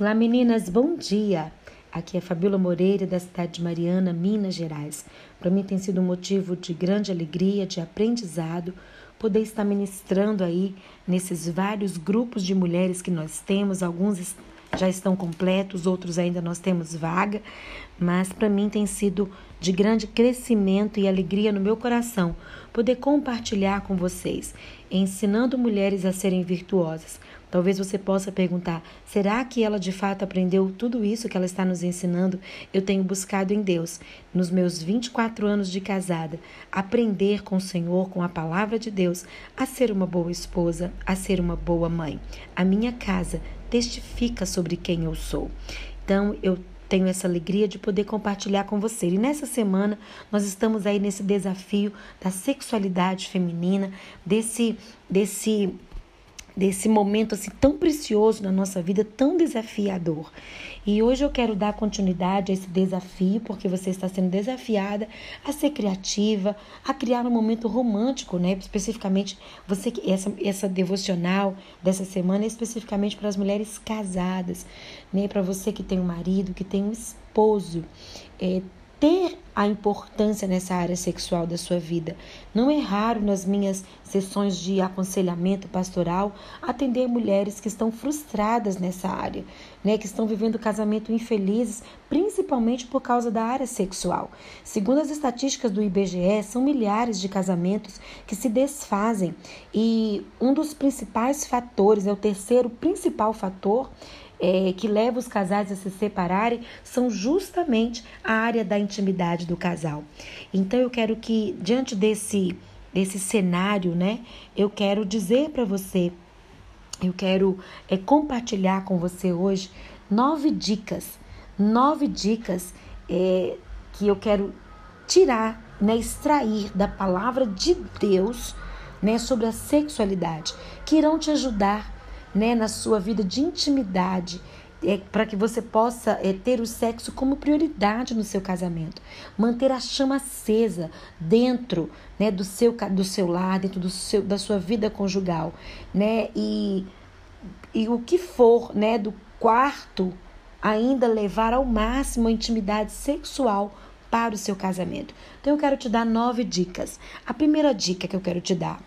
Olá meninas, bom dia! Aqui é Fabíola Moreira, da cidade de Mariana, Minas Gerais. Para mim tem sido um motivo de grande alegria, de aprendizado, poder estar ministrando aí nesses vários grupos de mulheres que nós temos. Alguns já estão completos, outros ainda nós temos vaga, mas para mim tem sido de grande crescimento e alegria no meu coração poder compartilhar com vocês, ensinando mulheres a serem virtuosas. Talvez você possa perguntar: será que ela de fato aprendeu tudo isso que ela está nos ensinando? Eu tenho buscado em Deus, nos meus 24 anos de casada, aprender com o Senhor, com a palavra de Deus, a ser uma boa esposa, a ser uma boa mãe. A minha casa testifica sobre quem eu sou. Então, eu tenho essa alegria de poder compartilhar com você. E nessa semana nós estamos aí nesse desafio da sexualidade feminina, desse desse desse momento assim tão precioso na nossa vida, tão desafiador. E hoje eu quero dar continuidade a esse desafio, porque você está sendo desafiada a ser criativa, a criar um momento romântico, né? Especificamente você essa essa devocional dessa semana é especificamente para as mulheres casadas, né? Para você que tem um marido, que tem um esposo, é, ter a importância nessa área sexual da sua vida. Não é raro nas minhas sessões de aconselhamento pastoral atender mulheres que estão frustradas nessa área, né, que estão vivendo casamento infelizes, principalmente por causa da área sexual. Segundo as estatísticas do IBGE, são milhares de casamentos que se desfazem e um dos principais fatores, é o terceiro principal fator, é, que leva os casais a se separarem são justamente a área da intimidade do casal. Então eu quero que diante desse desse cenário, né, eu quero dizer para você, eu quero é, compartilhar com você hoje nove dicas, nove dicas é, que eu quero tirar, né, extrair da palavra de Deus, né, sobre a sexualidade, que irão te ajudar né, na sua vida de intimidade, é, para que você possa é, ter o sexo como prioridade no seu casamento, manter a chama acesa dentro né, do, seu, do seu lar, dentro do seu, da sua vida conjugal, né, e, e o que for né, do quarto ainda levar ao máximo a intimidade sexual para o seu casamento. Então eu quero te dar nove dicas. A primeira dica que eu quero te dar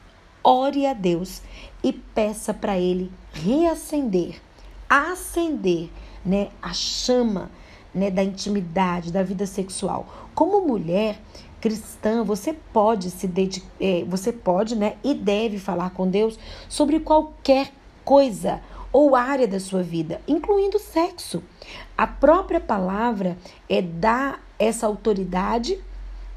ore a Deus e peça para Ele reacender, acender né, a chama né, da intimidade, da vida sexual. Como mulher cristã, você pode se dedicar, é, você pode né, e deve falar com Deus sobre qualquer coisa ou área da sua vida, incluindo sexo. A própria palavra é dar essa autoridade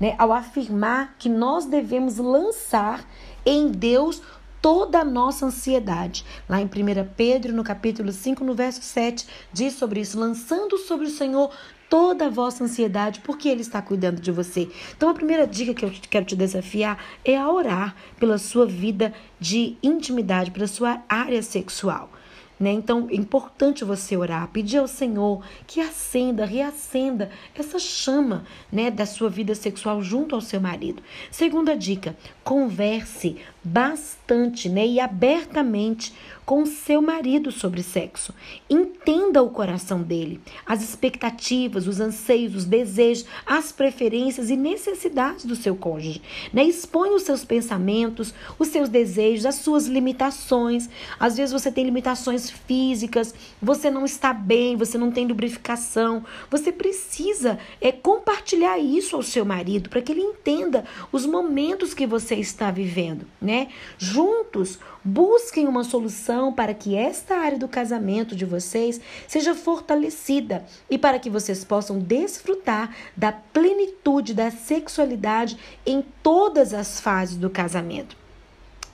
né, ao afirmar que nós devemos lançar em Deus toda a nossa ansiedade. Lá em 1 Pedro, no capítulo 5, no verso 7, diz sobre isso: lançando sobre o Senhor toda a vossa ansiedade, porque Ele está cuidando de você. Então, a primeira dica que eu quero te desafiar é a orar pela sua vida de intimidade, pela sua área sexual. Né? Então é importante você orar, pedir ao Senhor que acenda, reacenda essa chama né, da sua vida sexual junto ao seu marido. Segunda dica: converse bastante né, e abertamente com seu marido sobre sexo. Entenda o coração dele, as expectativas, os anseios, os desejos, as preferências e necessidades do seu cônjuge. Né? Exponha os seus pensamentos, os seus desejos, as suas limitações. Às vezes você tem limitações físicas, você não está bem, você não tem lubrificação. Você precisa é compartilhar isso ao seu marido para que ele entenda os momentos que você está vivendo, né? Juntos, busquem uma solução para que esta área do casamento de vocês seja fortalecida e para que vocês possam desfrutar da plenitude da sexualidade em todas as fases do casamento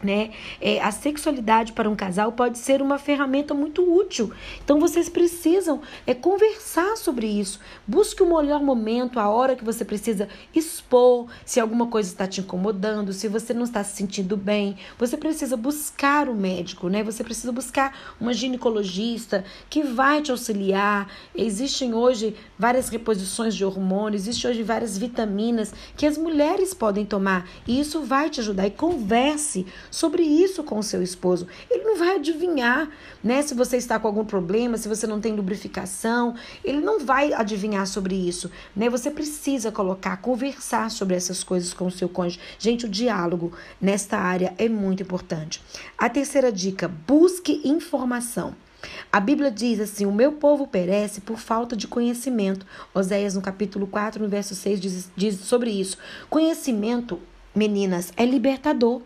né? É, a sexualidade para um casal pode ser uma ferramenta muito útil. Então vocês precisam é, conversar sobre isso. Busque o melhor momento, a hora que você precisa expor se alguma coisa está te incomodando, se você não está se sentindo bem. Você precisa buscar o médico, né? Você precisa buscar uma ginecologista que vai te auxiliar. Existem hoje várias reposições de hormônios, existem hoje várias vitaminas que as mulheres podem tomar e isso vai te ajudar. E converse sobre isso com o seu esposo. Ele não vai adivinhar, né, se você está com algum problema, se você não tem lubrificação, ele não vai adivinhar sobre isso, né? Você precisa colocar, conversar sobre essas coisas com o seu cônjuge. Gente, o diálogo nesta área é muito importante. A terceira dica: busque informação. A Bíblia diz assim: O meu povo perece por falta de conhecimento. Oséias, no capítulo 4, no verso 6, diz, diz sobre isso. Conhecimento, meninas, é libertador.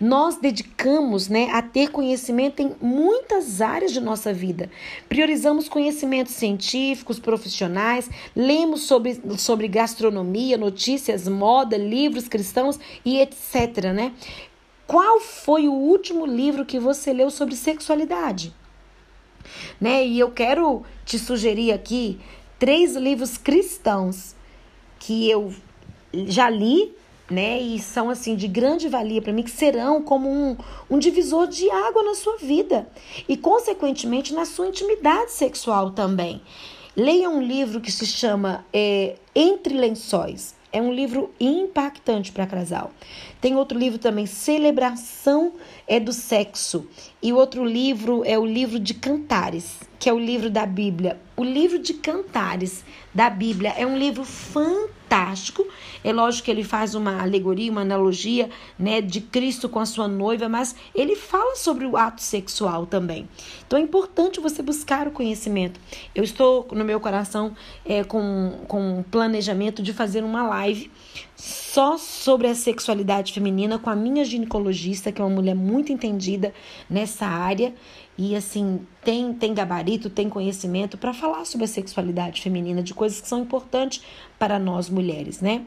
Nós dedicamos né, a ter conhecimento em muitas áreas de nossa vida. Priorizamos conhecimentos científicos, profissionais, lemos sobre, sobre gastronomia, notícias, moda, livros cristãos e etc. Né? Qual foi o último livro que você leu sobre sexualidade? né? E eu quero te sugerir aqui três livros cristãos que eu já li, né? E são assim de grande valia para mim, que serão como um, um divisor de água na sua vida e, consequentemente, na sua intimidade sexual também. Leia um livro que se chama é, Entre Lençóis. É um livro impactante para casal. Tem outro livro também, Celebração é do Sexo. E outro livro é o livro de Cantares, que é o livro da Bíblia. O livro de Cantares da Bíblia é um livro fantástico. É lógico que ele faz uma alegoria, uma analogia, né, de Cristo com a sua noiva, mas ele fala sobre o ato sexual também. Então é importante você buscar o conhecimento. Eu estou no meu coração é, com, com um planejamento de fazer uma live só sobre a sexualidade feminina com a minha ginecologista, que é uma mulher muito entendida nessa área e assim tem tem gabarito, tem conhecimento para falar sobre a sexualidade feminina, de coisas que são importantes para nós mulheres, né?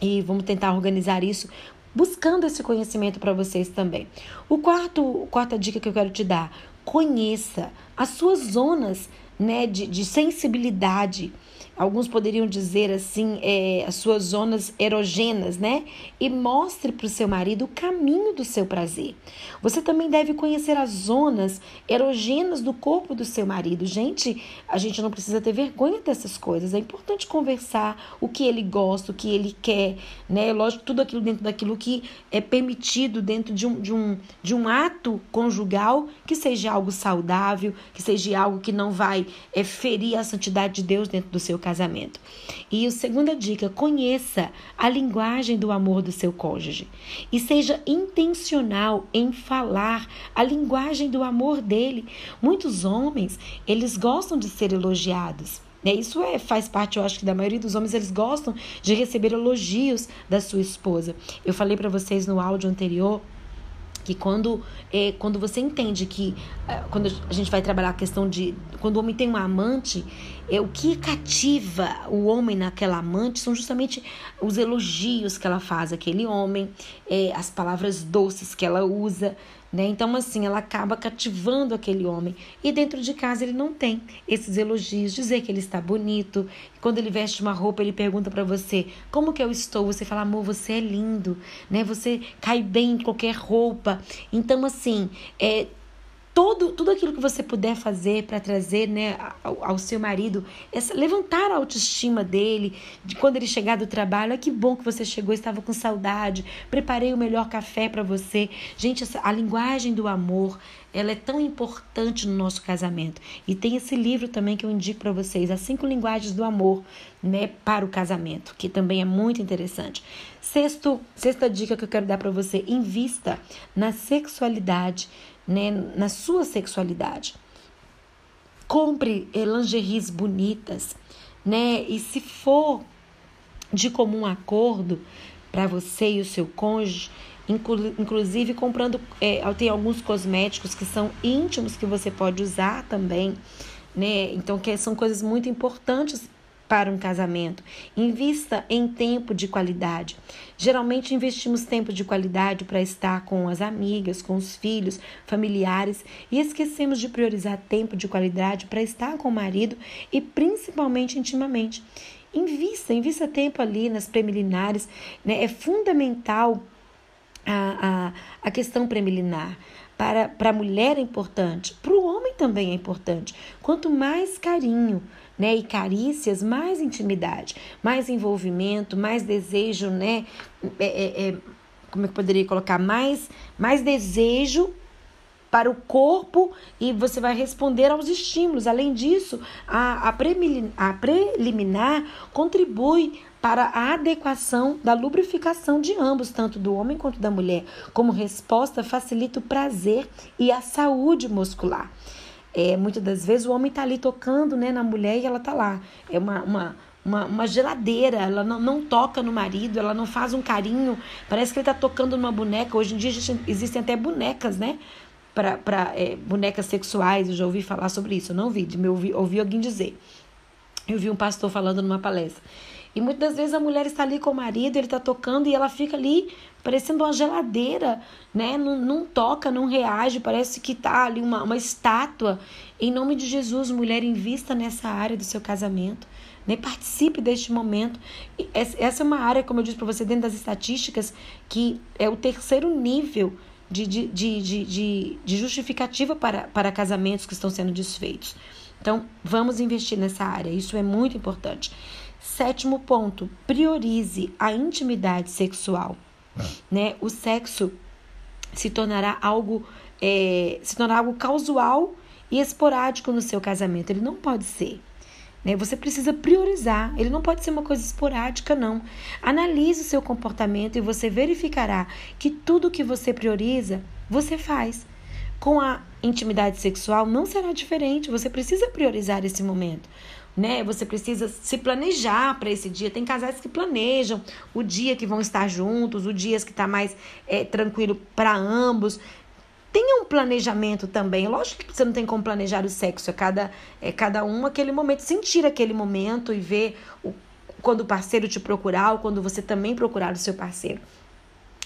E vamos tentar organizar isso buscando esse conhecimento para vocês também. O quarto, quarta dica que eu quero te dar, conheça as suas zonas né, de, de sensibilidade alguns poderiam dizer assim, é, as suas zonas erogênas, né? E mostre para o seu marido o caminho do seu prazer. Você também deve conhecer as zonas erogênas do corpo do seu marido. Gente, a gente não precisa ter vergonha dessas coisas. É importante conversar o que ele gosta, o que ele quer, né? Lógico, tudo aquilo dentro daquilo que é permitido dentro de um, de um, de um ato conjugal que seja algo saudável, que seja algo que não vai é, ferir a santidade de Deus dentro do seu casamento. E a segunda dica, conheça a linguagem do amor do seu cônjuge e seja intencional em falar a linguagem do amor dele. Muitos homens, eles gostam de ser elogiados. Né? Isso é, faz parte, eu acho que da maioria dos homens, eles gostam de receber elogios da sua esposa. Eu falei para vocês no áudio anterior que quando, é, quando você entende que é, quando a gente vai trabalhar a questão de quando o homem tem uma amante, é o que cativa o homem naquela amante são justamente os elogios que ela faz àquele homem, é, as palavras doces que ela usa, né? Então, assim, ela acaba cativando aquele homem. E dentro de casa ele não tem esses elogios, dizer que ele está bonito. Quando ele veste uma roupa, ele pergunta para você: Como que eu estou? Você fala: Amor, você é lindo, né? Você cai bem em qualquer roupa. Então, assim, é todo, tudo aquilo que você puder fazer para trazer né, ao, ao, seu marido, essa, levantar a autoestima dele, de quando ele chegar do trabalho, ah, que bom que você chegou, estava com saudade, preparei o melhor café para você. Gente, essa, a linguagem do amor, ela é tão importante no nosso casamento. E tem esse livro também que eu indico para vocês, As Cinco Linguagens do Amor, né, para o casamento, que também é muito interessante. Sexto, sexta dica que eu quero dar para você, invista na sexualidade né, na sua sexualidade. Compre eh, lingeries bonitas, né? E se for de comum acordo para você e o seu cônjuge, inclu inclusive comprando, é, tem alguns cosméticos que são íntimos que você pode usar também, né? Então, que são coisas muito importantes para um casamento. Invista em tempo de qualidade. Geralmente investimos tempo de qualidade para estar com as amigas, com os filhos, familiares e esquecemos de priorizar tempo de qualidade para estar com o marido e principalmente intimamente. Invista, invista tempo ali nas preliminares, né? É fundamental a, a, a questão preliminar. Para, para a mulher é importante, para o homem também é importante. Quanto mais carinho, né? E carícias, mais intimidade, mais envolvimento, mais desejo, né? É, é, é, como é que eu poderia colocar mais mais desejo para o corpo e você vai responder aos estímulos. Além disso, a, a, a preliminar contribui para a adequação da lubrificação de ambos, tanto do homem quanto da mulher. Como resposta, facilita o prazer e a saúde muscular. É, muitas das vezes o homem está ali tocando né, na mulher e ela está lá. É uma, uma, uma, uma, geladeira, ela não, não toca no marido, ela não faz um carinho. Parece que ele está tocando numa boneca. Hoje em dia existem até bonecas, né? para é, bonecas sexuais, eu já ouvi falar sobre isso, eu não vi, me ouvi, ouvi alguém dizer. Eu vi um pastor falando numa palestra. E muitas vezes a mulher está ali com o marido, ele está tocando e ela fica ali parecendo uma geladeira, né? Não, não toca, não reage, parece que está ali uma, uma estátua. Em nome de Jesus, mulher, invista nessa área do seu casamento. Né? Participe deste momento. Essa é uma área, como eu disse para você, dentro das estatísticas, que é o terceiro nível de, de, de, de, de justificativa para, para casamentos que estão sendo desfeitos. Então, vamos investir nessa área, isso é muito importante. Sétimo ponto, priorize a intimidade sexual. Né? O sexo se tornará algo é, se tornará algo casual e esporádico no seu casamento. Ele não pode ser. Né? Você precisa priorizar. Ele não pode ser uma coisa esporádica, não. Analise o seu comportamento e você verificará que tudo que você prioriza, você faz. Com a intimidade sexual não será diferente. Você precisa priorizar esse momento. Né? Você precisa se planejar para esse dia. Tem casais que planejam o dia que vão estar juntos, o dia que está mais é, tranquilo para ambos. Tenha um planejamento também. Lógico que você não tem como planejar o sexo, é cada, é cada um aquele momento, sentir aquele momento e ver o, quando o parceiro te procurar ou quando você também procurar o seu parceiro.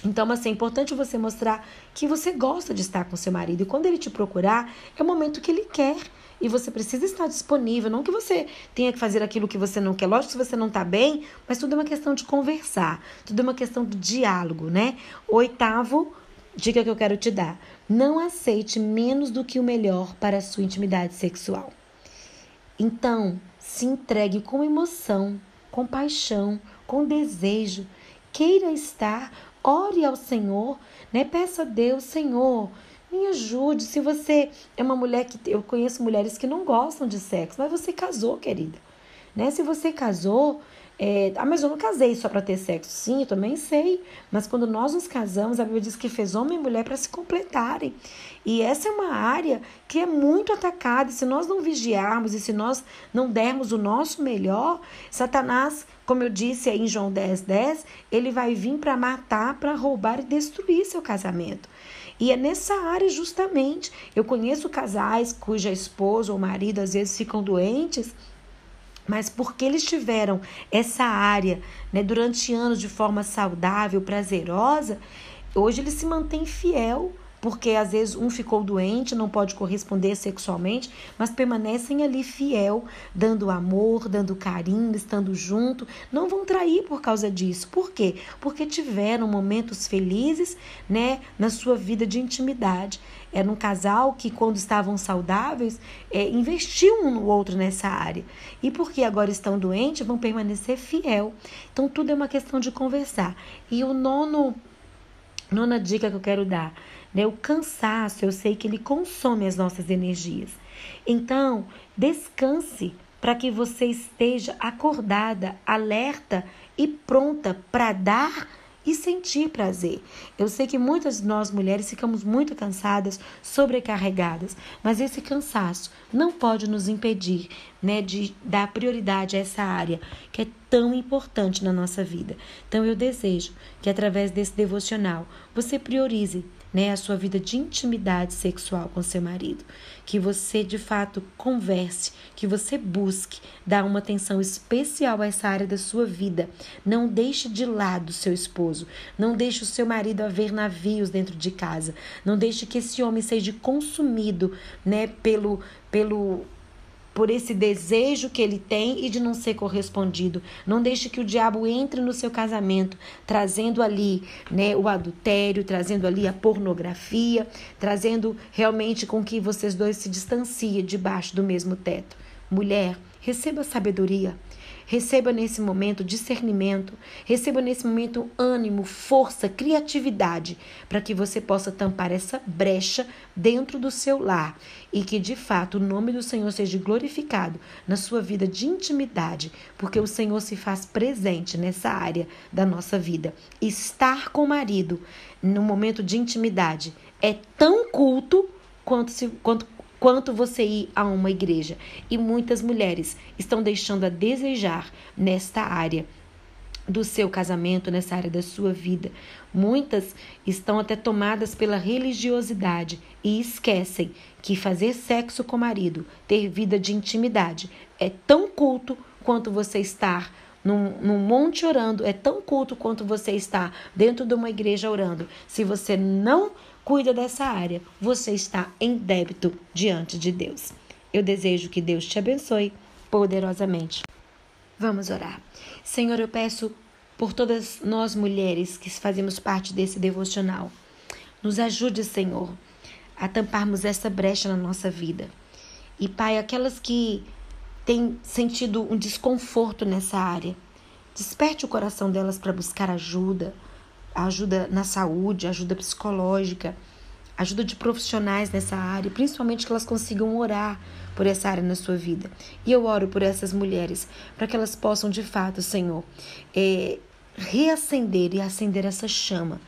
Então, assim, é importante você mostrar que você gosta de estar com seu marido. E quando ele te procurar, é o momento que ele quer. E você precisa estar disponível. Não que você tenha que fazer aquilo que você não quer. Lógico que você não está bem, mas tudo é uma questão de conversar. Tudo é uma questão de diálogo, né? Oitavo dica que eu quero te dar: não aceite menos do que o melhor para a sua intimidade sexual. Então, se entregue com emoção, com paixão, com desejo. Queira estar, ore ao Senhor, né? Peça a Deus, Senhor, me ajude. Se você é uma mulher que eu conheço mulheres que não gostam de sexo, mas você casou, querida, né? Se você casou, é, ah, mas eu não casei só para ter sexo. Sim, eu também sei. Mas quando nós nos casamos, a Bíblia diz que fez homem e mulher para se completarem. E essa é uma área que é muito atacada. E se nós não vigiarmos e se nós não dermos o nosso melhor, Satanás, como eu disse aí em João 10, 10, ele vai vir para matar, para roubar e destruir seu casamento. E é nessa área justamente. Eu conheço casais cuja esposa ou marido às vezes ficam doentes mas porque eles tiveram essa área né, durante anos de forma saudável, prazerosa, hoje ele se mantém fiel porque às vezes um ficou doente, não pode corresponder sexualmente, mas permanecem ali fiel, dando amor, dando carinho, estando junto, não vão trair por causa disso. Por quê? Porque tiveram momentos felizes, né, na sua vida de intimidade. Era um casal que, quando estavam saudáveis, é, investiu um no outro nessa área. E porque agora estão doentes, vão permanecer fiel. Então, tudo é uma questão de conversar. E o nono, nona dica que eu quero dar né? O cansaço, eu sei que ele consome as nossas energias. Então, descanse para que você esteja acordada, alerta e pronta para dar e sentir prazer. Eu sei que muitas de nós mulheres ficamos muito cansadas, sobrecarregadas, mas esse cansaço não pode nos impedir, né, de dar prioridade a essa área que é tão importante na nossa vida. Então eu desejo que através desse devocional você priorize né, a sua vida de intimidade sexual com seu marido. Que você de fato converse, que você busque dar uma atenção especial a essa área da sua vida. Não deixe de lado seu esposo, não deixe o seu marido a ver navios dentro de casa. Não deixe que esse homem seja consumido, né, pelo pelo por esse desejo que ele tem e de não ser correspondido. Não deixe que o diabo entre no seu casamento, trazendo ali né, o adultério, trazendo ali a pornografia, trazendo realmente com que vocês dois se distanciem debaixo do mesmo teto. Mulher, receba sabedoria. Receba nesse momento discernimento, receba nesse momento ânimo, força, criatividade, para que você possa tampar essa brecha dentro do seu lar e que de fato o nome do Senhor seja glorificado na sua vida de intimidade, porque o Senhor se faz presente nessa área da nossa vida. Estar com o marido no momento de intimidade é tão culto quanto, se, quanto quanto você ir a uma igreja. E muitas mulheres estão deixando a desejar nesta área do seu casamento, nessa área da sua vida. Muitas estão até tomadas pela religiosidade e esquecem que fazer sexo com o marido, ter vida de intimidade, é tão culto quanto você estar num, num monte orando, é tão culto quanto você está dentro de uma igreja orando. Se você não cuida dessa área, você está em débito diante de Deus. Eu desejo que Deus te abençoe poderosamente. Vamos orar. Senhor, eu peço por todas nós mulheres que fazemos parte desse devocional. Nos ajude, Senhor, a tamparmos essa brecha na nossa vida. E, Pai, aquelas que têm sentido um desconforto nessa área, desperte o coração delas para buscar ajuda ajuda na saúde, ajuda psicológica, ajuda de profissionais nessa área, principalmente que elas consigam orar por essa área na sua vida. E eu oro por essas mulheres, para que elas possam, de fato, Senhor, é, reacender e acender essa chama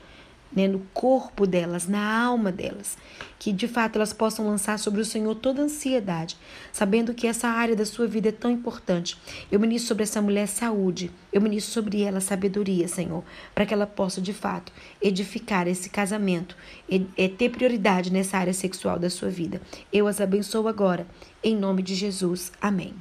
né, no corpo delas, na alma delas, que de fato elas possam lançar sobre o Senhor toda ansiedade, sabendo que essa área da sua vida é tão importante. Eu ministro sobre essa mulher saúde, eu ministro sobre ela sabedoria, Senhor, para que ela possa de fato edificar esse casamento, e, e ter prioridade nessa área sexual da sua vida. Eu as abençoo agora, em nome de Jesus. Amém.